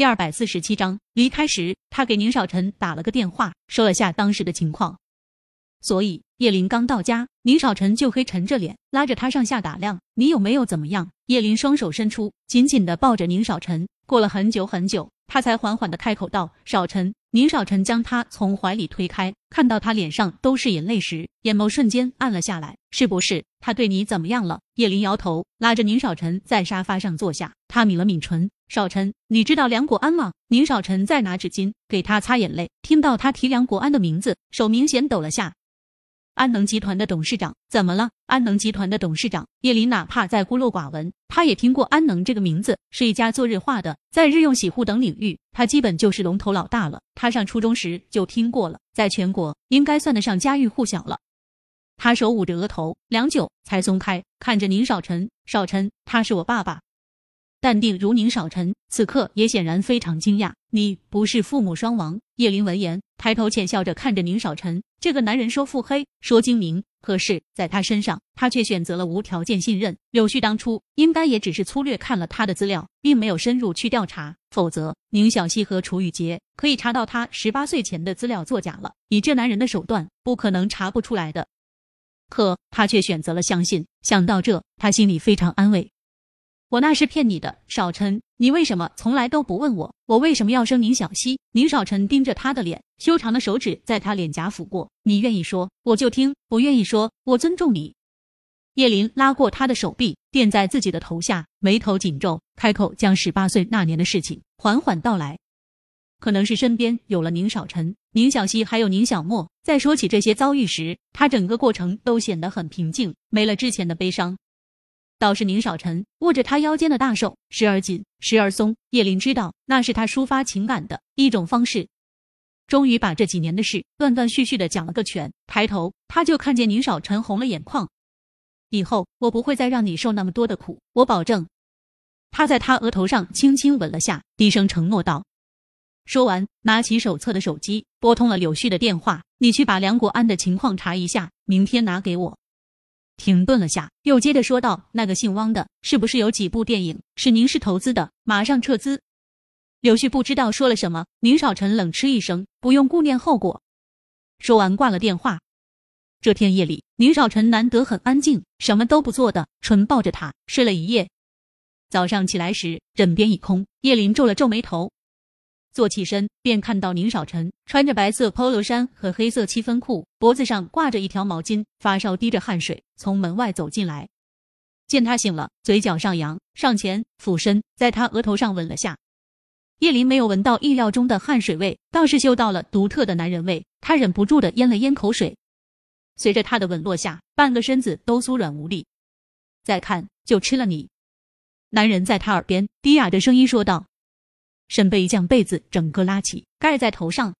第二百四十七章离开时，他给宁少臣打了个电话，说了下当时的情况。所以叶林刚到家，宁少臣就黑沉着脸，拉着他上下打量：“你有没有怎么样？”叶林双手伸出，紧紧的抱着宁少臣。过了很久很久，他才缓缓的开口道：“少臣。”宁少臣将他从怀里推开，看到他脸上都是眼泪时，眼眸瞬间暗了下来。是不是他对你怎么样了？叶林摇头，拉着宁少臣在沙发上坐下。他抿了抿唇：“少臣，你知道梁国安吗？”宁少臣在拿纸巾给他擦眼泪，听到他提梁国安的名字，手明显抖了下。安能集团的董事长怎么了？安能集团的董事长叶林，哪怕再孤陋寡闻，他也听过安能这个名字，是一家做日化的，在日用洗护等领域，他基本就是龙头老大了。他上初中时就听过了，在全国应该算得上家喻户晓了。他手捂着额头，良久才松开，看着宁少臣，少臣，他是我爸爸。淡定如宁少臣，此刻也显然非常惊讶。你不是父母双亡？叶林闻言，抬头浅笑着看着宁少臣。这个男人说腹黑，说精明，可是在他身上，他却选择了无条件信任。柳絮当初应该也只是粗略看了他的资料，并没有深入去调查，否则宁小溪和楚雨洁可以查到他十八岁前的资料作假了。以这男人的手段，不可能查不出来的。可他却选择了相信。想到这，他心里非常安慰。我那是骗你的，少臣，你为什么从来都不问我，我为什么要生宁小溪？宁少臣盯着他的脸，修长的手指在他脸颊抚过。你愿意说，我就听；不愿意说，我尊重你。叶林拉过他的手臂，垫在自己的头下，眉头紧皱，开口将十八岁那年的事情缓缓道来。可能是身边有了宁少臣、宁小溪，还有宁小莫，在说起这些遭遇时，他整个过程都显得很平静，没了之前的悲伤。倒是宁少臣握着他腰间的大手，时而紧，时而松。叶林知道那是他抒发情感的一种方式。终于把这几年的事断断续续的讲了个全。抬头，他就看见宁少臣红了眼眶。以后我不会再让你受那么多的苦，我保证。他在他额头上轻轻吻了下，低声承诺道。说完，拿起手册的手机，拨通了柳絮的电话：“你去把梁国安的情况查一下，明天拿给我。”停顿了下，又接着说道：“那个姓汪的，是不是有几部电影是宁氏投资的？马上撤资。”柳絮不知道说了什么，宁少臣冷嗤一声：“不用顾念后果。”说完挂了电话。这天夜里，宁少臣难得很安静，什么都不做的，纯抱着他睡了一夜。早上起来时，枕边一空，叶林皱了皱眉头。坐起身，便看到宁少臣穿着白色 polo 衫和黑色七分裤，脖子上挂着一条毛巾，发梢滴着汗水，从门外走进来。见他醒了，嘴角上扬，上前俯身，在他额头上吻了下。叶林没有闻到意料中的汗水味，倒是嗅到了独特的男人味，他忍不住的咽了咽口水。随着他的吻落下，半个身子都酥软无力。再看就吃了你。男人在他耳边低哑着声音说道。沈贝将被子整个拉起，盖在头上，